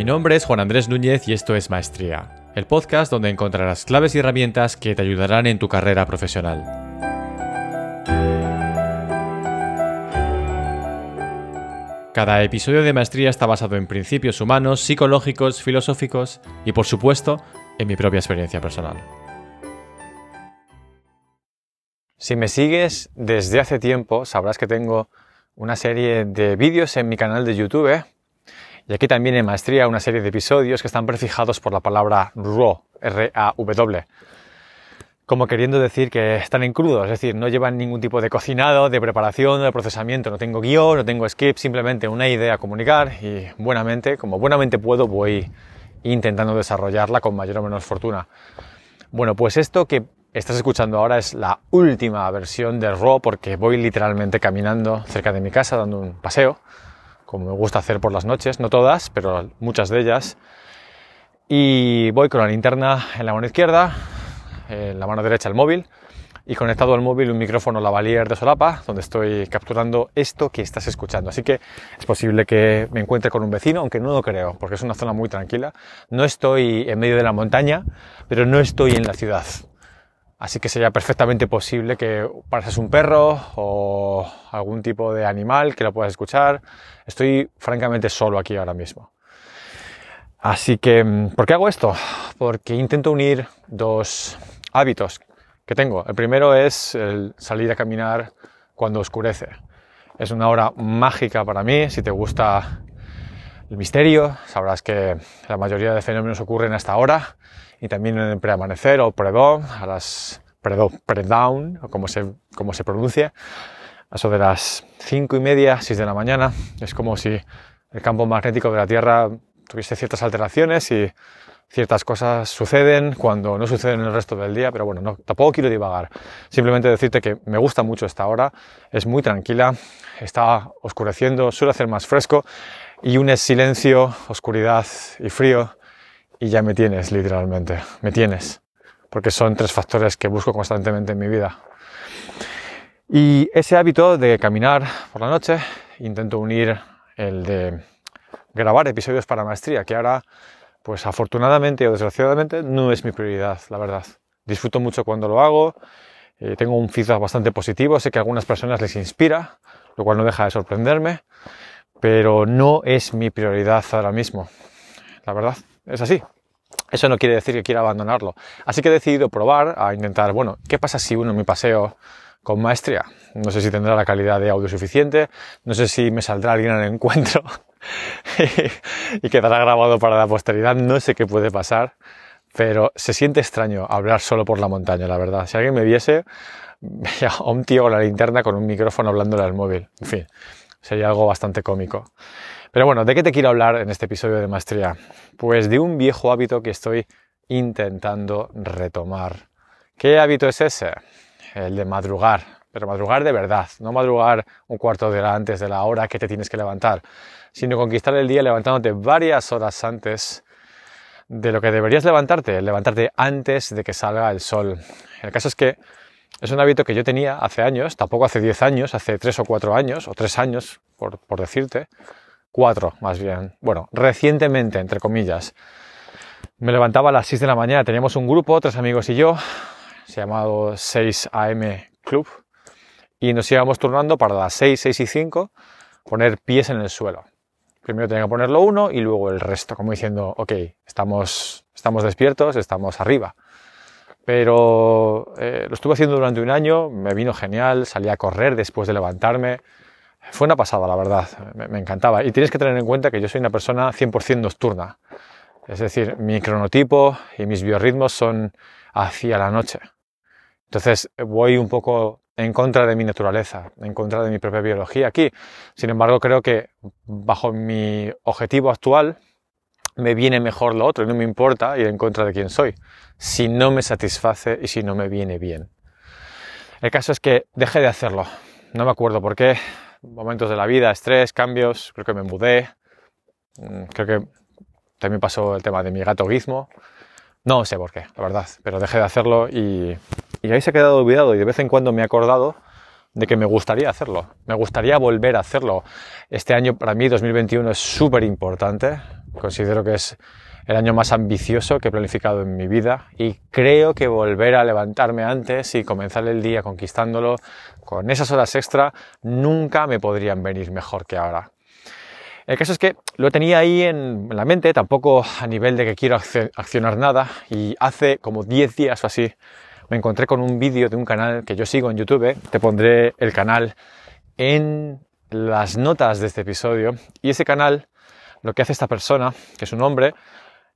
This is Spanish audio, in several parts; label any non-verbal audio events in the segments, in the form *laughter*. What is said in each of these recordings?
Mi nombre es Juan Andrés Núñez y esto es Maestría, el podcast donde encontrarás claves y herramientas que te ayudarán en tu carrera profesional. Cada episodio de Maestría está basado en principios humanos, psicológicos, filosóficos y por supuesto en mi propia experiencia personal. Si me sigues desde hace tiempo, sabrás que tengo una serie de vídeos en mi canal de YouTube y aquí también en Maestría una serie de episodios que están prefijados por la palabra RAW, R-A-W, como queriendo decir que están en crudo, es decir, no llevan ningún tipo de cocinado, de preparación, de procesamiento, no tengo guion, no tengo script, simplemente una idea a comunicar y buenamente, como buenamente puedo, voy intentando desarrollarla con mayor o menos fortuna. Bueno, pues esto que estás escuchando ahora es la última versión de Raw porque voy literalmente caminando cerca de mi casa dando un paseo, como me gusta hacer por las noches, no todas, pero muchas de ellas. Y voy con la linterna en la mano izquierda, en la mano derecha el móvil y conectado al móvil un micrófono lavalier de solapa donde estoy capturando esto que estás escuchando. Así que es posible que me encuentre con un vecino, aunque no lo creo, porque es una zona muy tranquila. No estoy en medio de la montaña, pero no estoy en la ciudad. Así que sería perfectamente posible que pases un perro o algún tipo de animal que lo puedas escuchar. Estoy francamente solo aquí ahora mismo. Así que, ¿por qué hago esto? Porque intento unir dos hábitos que tengo. El primero es el salir a caminar cuando oscurece. Es una hora mágica para mí. Si te gusta el misterio, sabrás que la mayoría de fenómenos ocurren a esta hora y también en el preamanecer o pre-dawn, a las pre-dawn, o como se, como se pronuncia, a eso de las cinco y media, 6 de la mañana. Es como si el campo magnético de la Tierra tuviese ciertas alteraciones y ciertas cosas suceden cuando no suceden el resto del día, pero bueno, no, tampoco quiero divagar. Simplemente decirte que me gusta mucho esta hora, es muy tranquila, está oscureciendo, suele hacer más fresco y un silencio, oscuridad y frío y ya me tienes, literalmente, me tienes, porque son tres factores que busco constantemente en mi vida. Y ese hábito de caminar por la noche, intento unir el de grabar episodios para maestría, que ahora, pues afortunadamente o desgraciadamente, no es mi prioridad, la verdad. Disfruto mucho cuando lo hago, eh, tengo un feedback bastante positivo, sé que a algunas personas les inspira, lo cual no deja de sorprenderme, pero no es mi prioridad ahora mismo, la verdad es así. Eso no quiere decir que quiera abandonarlo. Así que he decidido probar a intentar, bueno, ¿qué pasa si uno mi paseo con maestría? No sé si tendrá la calidad de audio suficiente, no sé si me saldrá alguien al encuentro *laughs* y quedará grabado para la posteridad, no sé qué puede pasar, pero se siente extraño hablar solo por la montaña, la verdad. Si alguien me viese, *laughs* a un tío con la linterna con un micrófono hablándole al móvil, en fin, sería algo bastante cómico. Pero bueno, ¿de qué te quiero hablar en este episodio de Maestría? Pues de un viejo hábito que estoy intentando retomar. ¿Qué hábito es ese? El de madrugar, pero madrugar de verdad, no madrugar un cuarto de hora antes de la hora que te tienes que levantar, sino conquistar el día levantándote varias horas antes de lo que deberías levantarte, levantarte antes de que salga el sol. El caso es que es un hábito que yo tenía hace años, tampoco hace 10 años, hace 3 o 4 años, o 3 años, por, por decirte, cuatro más bien, bueno, recientemente, entre comillas. Me levantaba a las 6 de la mañana, teníamos un grupo, tres amigos y yo, se llamado 6 AM Club, y nos íbamos turnando para las 6, 6 y 5 poner pies en el suelo. Primero tenía que ponerlo uno y luego el resto, como diciendo, ok, estamos, estamos despiertos, estamos arriba. Pero eh, lo estuve haciendo durante un año, me vino genial, salí a correr después de levantarme, fue una pasada, la verdad, me, encantaba. Y tienes que tener en cuenta que yo soy una persona 100% nocturna. Es decir, mi cronotipo y mis biorritmos son hacia la noche. Entonces voy un poco en contra de mi naturaleza, en contra de mi propia biología aquí. Sin embargo, creo que bajo mi objetivo actual me viene mejor lo otro y no me importa ir en contra de quién soy, si no me satisface y si no me viene bien. El caso es que dejé de hacerlo. No me acuerdo por qué, momentos de la vida, estrés, cambios, creo que me mudé, mm, creo que también pasó el tema de mi gato Gizmo, no sé por qué, la verdad, pero dejé de hacerlo y, y ahí se ha quedado olvidado y de vez en cuando me he acordado de que me gustaría hacerlo, me gustaría volver a hacerlo. Este año para mí, 2021, es súper importante, Considero que es el año más ambicioso que he planificado en mi vida y creo que volver a levantarme antes y comenzar el día conquistándolo con esas horas extra nunca me podrían venir mejor que ahora. El caso es que lo tenía ahí en la mente, tampoco a nivel de que quiero accionar nada y hace como 10 días o así me encontré con un vídeo de un canal que yo sigo en YouTube, te pondré el canal en las notas de este episodio y ese canal lo que hace esta persona, que es un hombre,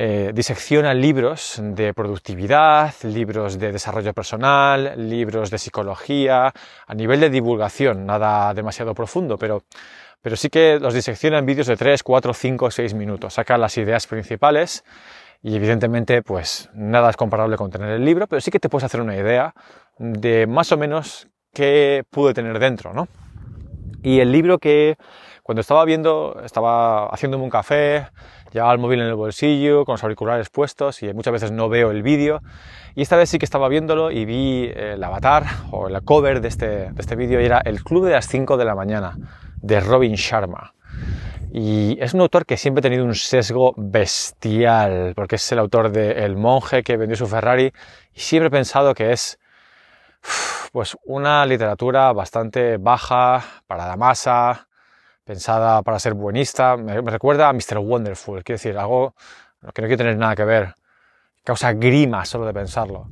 eh, disecciona libros de productividad, libros de desarrollo personal, libros de psicología, a nivel de divulgación, nada demasiado profundo, pero, pero sí que los disecciona en vídeos de 3, 4, 5, 6 minutos, saca las ideas principales y evidentemente pues nada es comparable con tener el libro, pero sí que te puedes hacer una idea de más o menos qué pude tener dentro, ¿no? Y el libro que cuando estaba viendo, estaba haciéndome un café, llevaba el móvil en el bolsillo, con los auriculares puestos y muchas veces no veo el vídeo. Y esta vez sí que estaba viéndolo y vi el avatar o el cover de este, de este vídeo y era El Club de las 5 de la mañana de Robin Sharma. Y es un autor que siempre ha tenido un sesgo bestial, porque es el autor de El monje que vendió su Ferrari y siempre he pensado que es pues una literatura bastante baja para la masa, pensada para ser buenista. Me, recuerda a Mr. Wonderful, quiero decir, algo que no quiere tener nada que ver. Causa grima solo de pensarlo.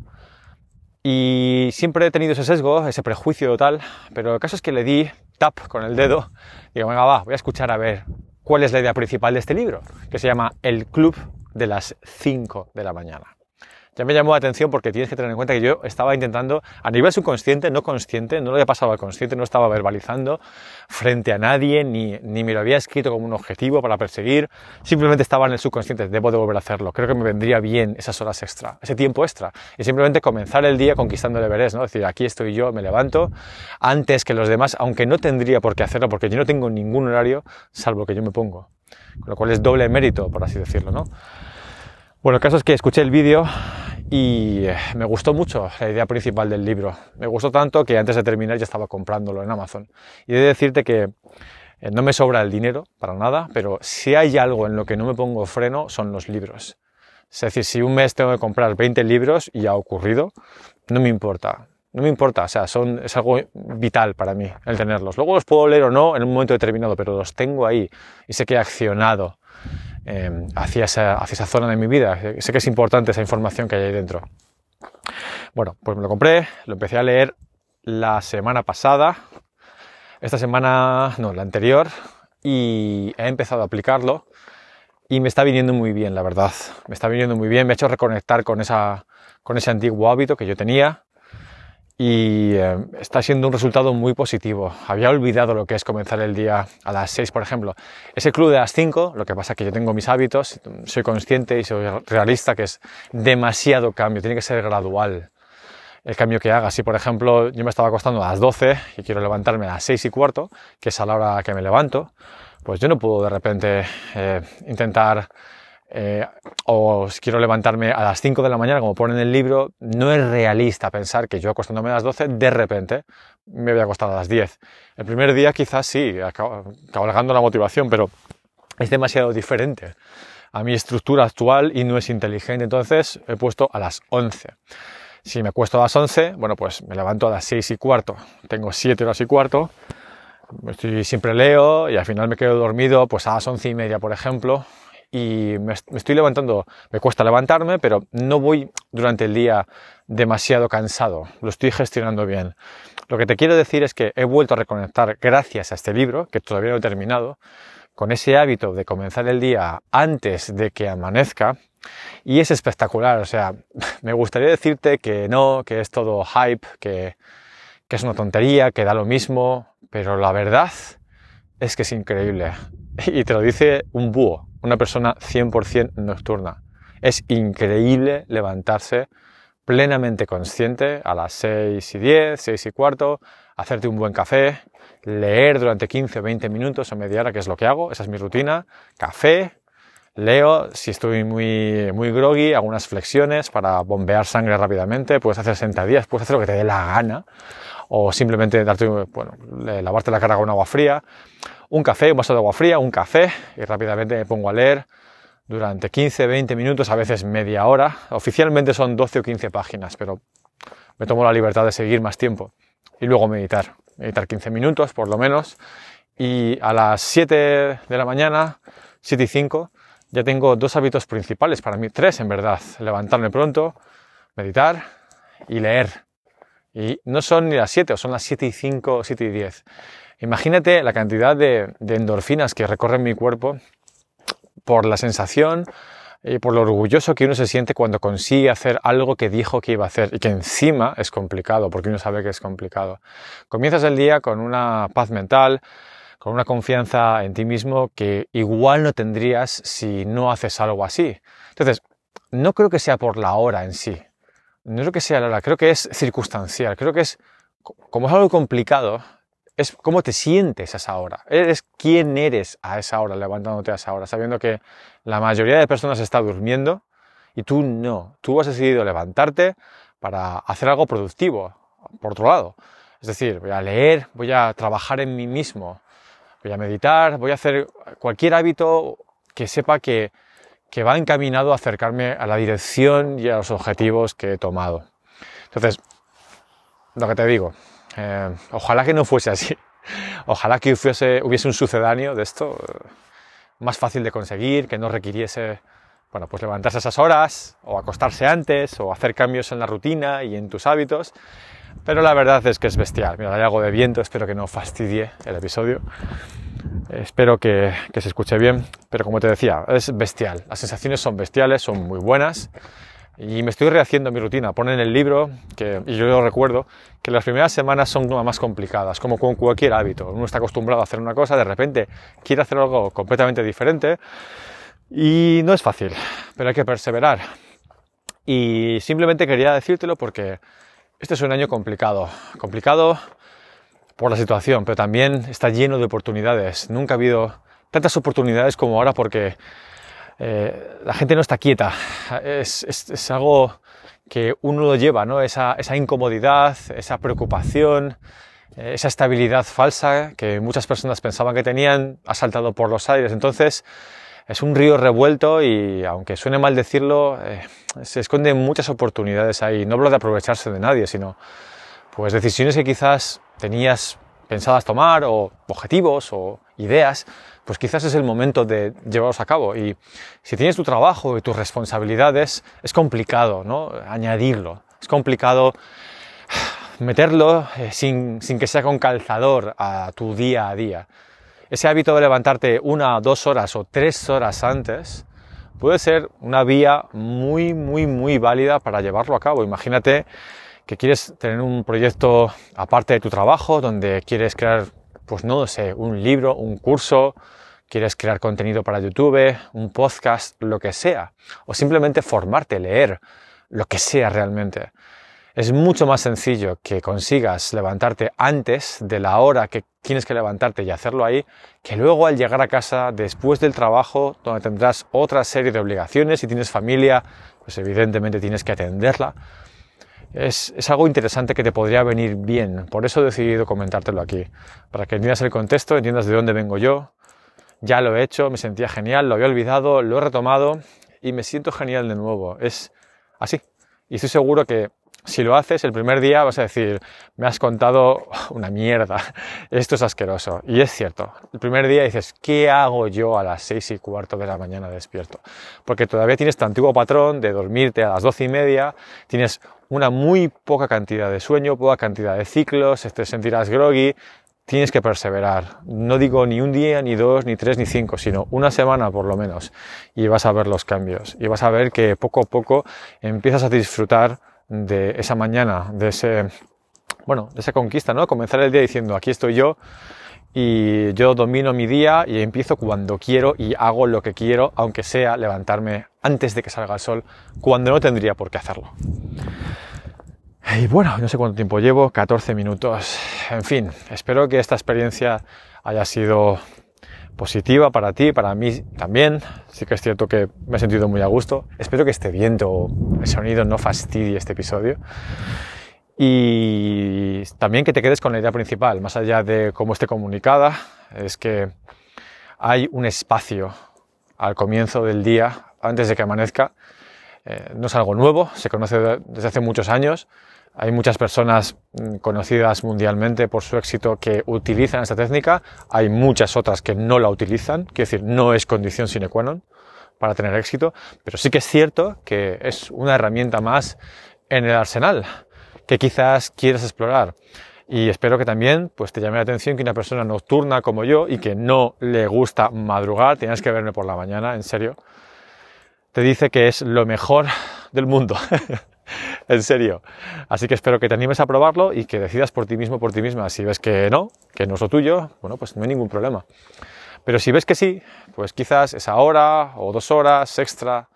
Y siempre he tenido ese sesgo, ese prejuicio total, pero el caso es que le di tap con el dedo y digo, venga, va, voy a escuchar a ver cuál es la idea principal de este libro, que se llama El Club de las 5 de la mañana ya me llamó la atención porque tienes que tener en cuenta que yo estaba intentando, a nivel subconsciente, no consciente, no lo había pasado al consciente, no estaba verbalizando frente a nadie, ni, ni me lo había escrito como un objetivo para perseguir, simplemente estaba en el subconsciente, debo de volver a hacerlo, creo que me vendría bien esas horas extra, ese tiempo extra, y simplemente comenzar el día conquistando el Everest, ¿no? Es decir, aquí estoy yo, me levanto, antes que los demás, aunque no tendría por qué hacerlo, porque yo no tengo ningún horario, salvo que yo me pongo, con lo cual es doble mérito, por así decirlo, ¿no? Bueno, el caso es que escuché el vídeo y eh, me gustó mucho la idea principal del libro. Me gustó tanto que antes de terminar ya estaba comprándolo en Amazon. Y he de decirte que eh, no me sobra el dinero para nada, pero si hay algo en lo que no me pongo freno son los libros. Es decir, si un mes tengo que comprar 20 libros y ha ocurrido, no me importa. No me importa, o sea, son, es algo vital para mí el tenerlos. Luego los puedo leer o no en un momento determinado, pero los tengo ahí y sé que he accionado Em, hacia, esa, hacia, esa, zona de mi vida. Sé que es importante esa información que hay ahí dentro. Bueno, pues me lo compré, lo empecé a leer la semana pasada, esta semana, no, la anterior, y he empezado a aplicarlo y me está viniendo muy bien, la verdad. Me está viniendo muy bien, me ha hecho reconectar con, esa, con ese antiguo hábito que yo tenía y eh, está siendo un resultado muy positivo. Había olvidado lo que es comenzar el día a las 6, por ejemplo. Ese club de las 5, lo que pasa es que yo tengo mis hábitos, soy consciente y soy realista que es demasiado cambio, tiene que ser gradual el cambio que haga. Si, por ejemplo, yo me estaba acostando a las 12 y quiero levantarme a las 6 y cuarto, que es a la hora que me levanto, pues yo no puedo de repente eh, intentar eh, o quiero levantarme a las 5 de la mañana, como pone en el libro, no es realista pensar que yo acostándome a las 12, de repente me voy a acostar a las 10. El primer día quizás sí, cabalgando la motivación, pero es demasiado diferente a mi estructura actual y no es inteligente, entonces he puesto a las 11. Si me acuesto a las 11, bueno, pues me levanto a las 6 y cuarto. Tengo 7 horas y cuarto, estoy, siempre leo y al final me quedo dormido pues a las 11 y media, por ejemplo, y me, estoy levantando, me cuesta levantarme, pero no voy durante el día demasiado cansado, lo estoy gestionando bien. Lo que te quiero decir es que he vuelto a reconectar gracias a este libro, que todavía no he terminado, con ese hábito de comenzar el día antes de que amanezca, y es espectacular, o sea, *laughs* me gustaría decirte que no, que es todo hype, que, que es una tontería, que da lo mismo, pero la verdad es que es increíble. *laughs* Y te lo dice un búho, una persona 100% nocturna. Es increíble levantarse plenamente consciente a las 6 y 10, 6 y cuarto, hacerte un buen café, leer durante 15 o 20 minutos o media hora, que es lo que hago, esa es mi rutina, café, leo, si estoy muy, muy groggy, algunas flexiones para bombear sangre rápidamente, puedes hacer sentadillas, puedes hacer lo que te dé la gana, o simplemente darte, bueno, lavarte la cara con agua fría, un café, un vaso de agua fría, un café, y rápidamente me pongo a leer durante 15, 20 minutos, a veces media hora. Oficialmente son 12 o 15 páginas, pero me tomo la libertad de seguir más tiempo. Y luego meditar, meditar 15 minutos por lo menos. Y a las 7 de la mañana, 7 y 5, ya tengo dos hábitos principales para mí, tres en verdad. Levantarme pronto, meditar y leer. Y no son ni las 7, son las 7 y 5, 7 y 10. Imagínate la cantidad de, endorfinas que recorren mi cuerpo por la sensación y por lo orgulloso que uno se siente cuando consigue hacer algo que dijo que iba a hacer y que encima es complicado, porque uno sabe que es complicado. Comienzas el día con una paz mental, con una confianza en ti mismo que igual no tendrías si no haces algo así. Entonces, no creo que sea por la hora en sí, no creo que sea la hora, creo que es circunstancial, creo que es, como es algo complicado, es cómo te sientes a esa hora. Eres quién eres a esa hora, levantándote a esa hora, sabiendo que la mayoría de personas está durmiendo y tú no. Tú has decidido levantarte para hacer algo productivo, por otro lado. Es decir, voy a leer, voy a trabajar en mí mismo, voy a meditar, voy a hacer cualquier hábito que sepa que, que va encaminado a acercarme a la dirección y a los objetivos que he tomado. Entonces, lo que te digo, eh, ojalá que no fuese así. *laughs* Ojalá que hubiese, un sucedáneo de esto eh, más fácil de conseguir, que no requiriese bueno, pues levantarse a esas horas, o acostarse antes, o hacer cambios en la rutina y en tus hábitos. Pero la verdad es que es bestial. Mira, hay algo de viento, espero que no fastidie el episodio. Espero que, se escuche bien, pero como te decía, es bestial. Las sensaciones son bestiales, son muy buenas. Y me estoy rehaciendo mi rutina. Pone en el libro, que, y yo lo recuerdo, que las primeras semanas son más complicadas, como con cualquier hábito. Uno está acostumbrado a hacer una cosa, de repente quiere hacer algo completamente diferente y no es fácil, pero hay que perseverar. Y simplemente quería decírtelo porque este es un año complicado. Complicado por la situación, pero también está lleno de oportunidades. Nunca ha habido tantas oportunidades como ahora porque eh, la gente no está quieta, es, algo que uno lo lleva, ¿no? esa, incomodidad, esa preocupación, eh, esa estabilidad falsa que muchas personas pensaban que tenían, ha saltado por los aires. Entonces, es un río revuelto y, aunque suene mal decirlo, eh, se esconden muchas oportunidades ahí. No hablo de aprovecharse de nadie, sino pues decisiones que quizás tenías pensadas tomar o objetivos o ideas pues quizás es el momento de llevarlos a cabo. Y si tienes tu trabajo y tus responsabilidades, es complicado, ¿no? Añadirlo. Es complicado meterlo eh, sin, sin, que sea con calzador a tu día a día. Ese hábito de levantarte una, dos horas o tres horas antes puede ser una vía muy, muy, muy válida para llevarlo a cabo. Imagínate que quieres tener un proyecto aparte de tu trabajo, donde quieres crear, pues no sé, un libro, un curso, quieres crear contenido para YouTube, un podcast, lo que sea, o simplemente formarte, leer, lo que sea realmente. Es mucho más sencillo que consigas levantarte antes de la hora que tienes que levantarte y hacerlo ahí, que luego al llegar a casa después del trabajo, donde tendrás otra serie de obligaciones, si tienes familia, pues evidentemente tienes que atenderla. Es, es, algo interesante que te podría venir bien, por eso he decidido comentártelo aquí, para que entiendas el contexto, entiendas de dónde vengo yo, ya lo he hecho, me sentía genial, lo había olvidado, lo he retomado y me siento genial de nuevo. Es así. Y estoy seguro que si lo haces el primer día vas a decir, me has contado *laughs* una mierda, esto es asqueroso. Y es cierto, el primer día dices, ¿qué hago yo a las seis y cuarto de la mañana despierto? Porque todavía tienes tu antiguo patrón de dormirte a las doce y media, tienes una muy poca cantidad de sueño, poca cantidad de ciclos, te sentirás groggy, tienes que perseverar. No digo ni un día, ni dos, ni tres, ni cinco, sino una semana por lo menos. Y vas a ver los cambios. Y vas a ver que poco a poco empiezas a disfrutar de esa mañana, de ese, bueno, de esa conquista, ¿no? Comenzar el día diciendo, aquí estoy yo y yo domino mi día y empiezo cuando quiero y hago lo que quiero, aunque sea levantarme antes de que salga el sol, cuando no tendría por qué hacerlo. Y bueno, no sé cuánto tiempo llevo, 14 minutos. En fin, espero que esta experiencia haya sido positiva para ti, para mí también. Sí que es cierto que me he sentido muy a gusto. Espero que este viento, el sonido no fastidie este episodio. Y también que te quedes con la idea principal, más allá de cómo esté comunicada, es que hay un espacio al comienzo del día, antes de que amanezca. Eh, no es algo nuevo, se conoce desde hace muchos años. Hay muchas personas mm, conocidas mundialmente por su éxito que utilizan esta técnica. Hay muchas otras que no la utilizan. Quiero decir, no es condición sine qua non para tener éxito. Pero sí que es cierto que es una herramienta más en el arsenal que quizás quieras explorar. Y espero que también pues, te llame la atención que una persona nocturna como yo y que no le gusta madrugar, tienes que verme por la mañana, en serio, te dice que es lo mejor del mundo. *laughs* *laughs* en serio. Así que espero que te animes a probarlo y que decidas por ti mismo, por ti misma. Si ves que no, que no es lo tuyo, bueno, pues no hay ningún problema. Pero si ves que sí, pues quizás esa hora o dos horas extra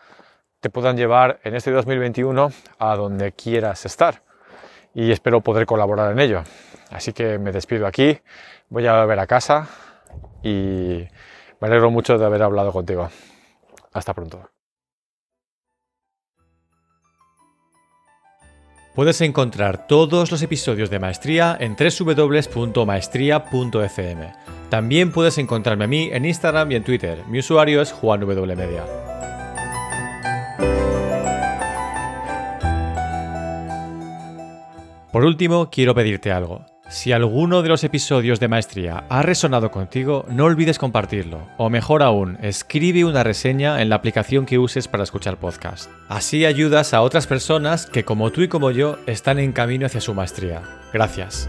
te puedan llevar en este 2021 a donde quieras estar y espero poder colaborar en ello. Así que me despido aquí, voy a volver a casa y me alegro mucho de haber hablado contigo. Hasta pronto. Puedes encontrar todos los episodios de Maestría en www.maestría.fm. También puedes encontrarme a mí en Instagram y en Twitter. Mi usuario es Juan Media. Por último, quiero pedirte algo. Si alguno de los episodios de Maestría ha resonado contigo, no olvides compartirlo. O mejor aún, escribe una reseña en la aplicación que uses para escuchar podcast. Así ayudas a otras personas que como tú y como yo están en camino hacia su maestría. Gracias.